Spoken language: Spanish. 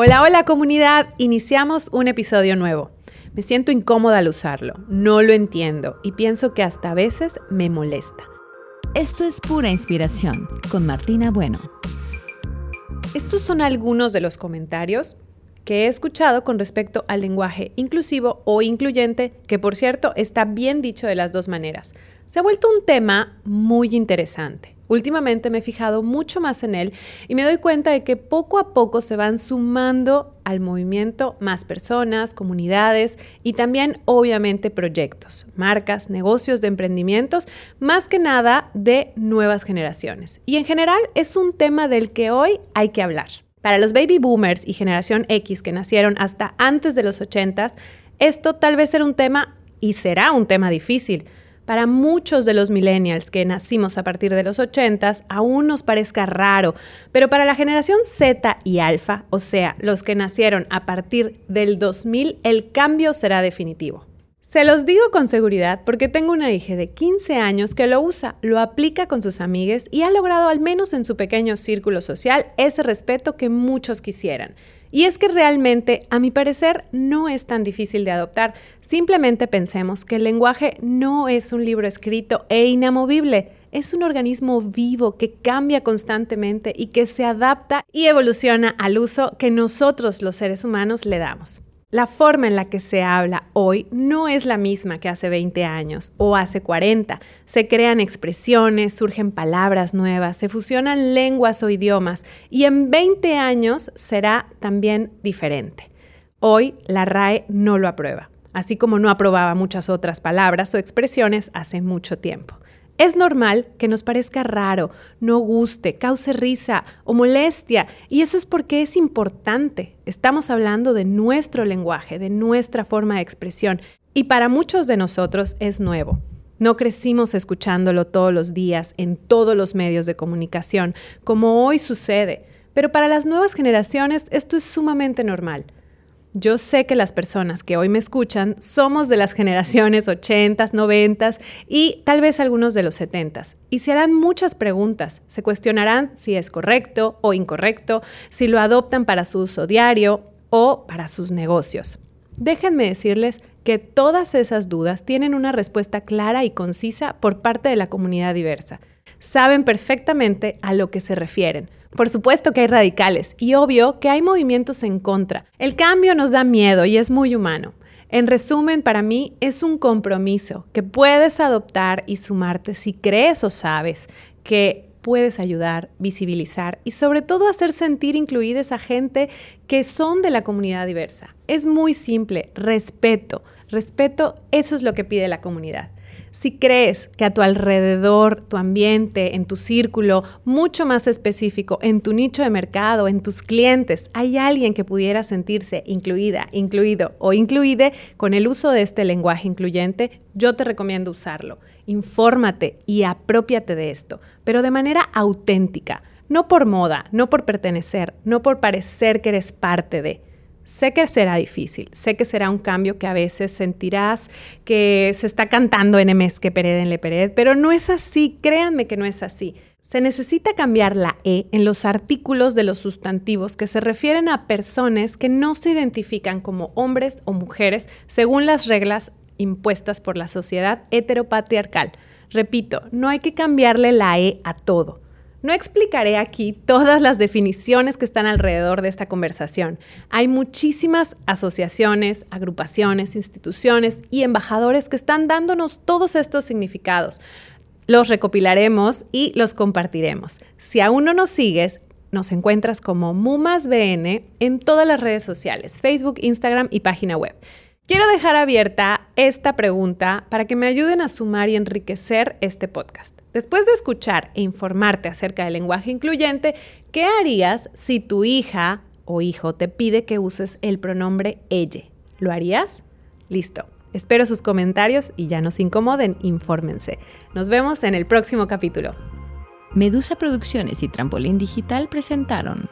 Hola, hola comunidad, iniciamos un episodio nuevo. Me siento incómoda al usarlo, no lo entiendo y pienso que hasta a veces me molesta. Esto es pura inspiración con Martina Bueno. Estos son algunos de los comentarios que he escuchado con respecto al lenguaje inclusivo o incluyente, que por cierto está bien dicho de las dos maneras. Se ha vuelto un tema muy interesante. Últimamente me he fijado mucho más en él y me doy cuenta de que poco a poco se van sumando al movimiento más personas, comunidades y también obviamente proyectos, marcas, negocios de emprendimientos, más que nada de nuevas generaciones. Y en general es un tema del que hoy hay que hablar. Para los baby boomers y generación X que nacieron hasta antes de los 80, esto tal vez era un tema y será un tema difícil para muchos de los millennials que nacimos a partir de los 80 aún nos parezca raro, pero para la generación Z y Alfa, o sea, los que nacieron a partir del 2000, el cambio será definitivo. Se los digo con seguridad porque tengo una hija de 15 años que lo usa, lo aplica con sus amigues y ha logrado al menos en su pequeño círculo social ese respeto que muchos quisieran. Y es que realmente, a mi parecer, no es tan difícil de adoptar. Simplemente pensemos que el lenguaje no es un libro escrito e inamovible. Es un organismo vivo que cambia constantemente y que se adapta y evoluciona al uso que nosotros los seres humanos le damos. La forma en la que se habla hoy no es la misma que hace 20 años o hace 40. Se crean expresiones, surgen palabras nuevas, se fusionan lenguas o idiomas y en 20 años será también diferente. Hoy la RAE no lo aprueba, así como no aprobaba muchas otras palabras o expresiones hace mucho tiempo. Es normal que nos parezca raro, no guste, cause risa o molestia, y eso es porque es importante. Estamos hablando de nuestro lenguaje, de nuestra forma de expresión, y para muchos de nosotros es nuevo. No crecimos escuchándolo todos los días en todos los medios de comunicación, como hoy sucede, pero para las nuevas generaciones esto es sumamente normal. Yo sé que las personas que hoy me escuchan somos de las generaciones 80, 90 y tal vez algunos de los 70 y se harán muchas preguntas. Se cuestionarán si es correcto o incorrecto, si lo adoptan para su uso diario o para sus negocios. Déjenme decirles que todas esas dudas tienen una respuesta clara y concisa por parte de la comunidad diversa. Saben perfectamente a lo que se refieren por supuesto que hay radicales y obvio que hay movimientos en contra. El cambio nos da miedo y es muy humano. En resumen, para mí es un compromiso que puedes adoptar y sumarte si crees o sabes que puedes ayudar, visibilizar y sobre todo hacer sentir incluida esa gente que son de la comunidad diversa. Es muy simple, respeto. Respeto, eso es lo que pide la comunidad. Si crees que a tu alrededor, tu ambiente, en tu círculo, mucho más específico, en tu nicho de mercado, en tus clientes, hay alguien que pudiera sentirse incluida, incluido o incluide con el uso de este lenguaje incluyente, yo te recomiendo usarlo. Infórmate y apropiate de esto, pero de manera auténtica, no por moda, no por pertenecer, no por parecer que eres parte de Sé que será difícil, sé que será un cambio que a veces sentirás que se está cantando en MS que Pered en Le Pered, pero no es así, créanme que no es así. Se necesita cambiar la E en los artículos de los sustantivos que se refieren a personas que no se identifican como hombres o mujeres según las reglas impuestas por la sociedad heteropatriarcal. Repito, no hay que cambiarle la E a todo. No explicaré aquí todas las definiciones que están alrededor de esta conversación. Hay muchísimas asociaciones, agrupaciones, instituciones y embajadores que están dándonos todos estos significados. Los recopilaremos y los compartiremos. Si aún no nos sigues, nos encuentras como MumasBN en todas las redes sociales, Facebook, Instagram y página web. Quiero dejar abierta esta pregunta para que me ayuden a sumar y enriquecer este podcast. Después de escuchar e informarte acerca del lenguaje incluyente, ¿qué harías si tu hija o hijo te pide que uses el pronombre ella? ¿Lo harías? Listo. Espero sus comentarios y ya no se incomoden, infórmense. Nos vemos en el próximo capítulo. Medusa Producciones y Trampolín Digital presentaron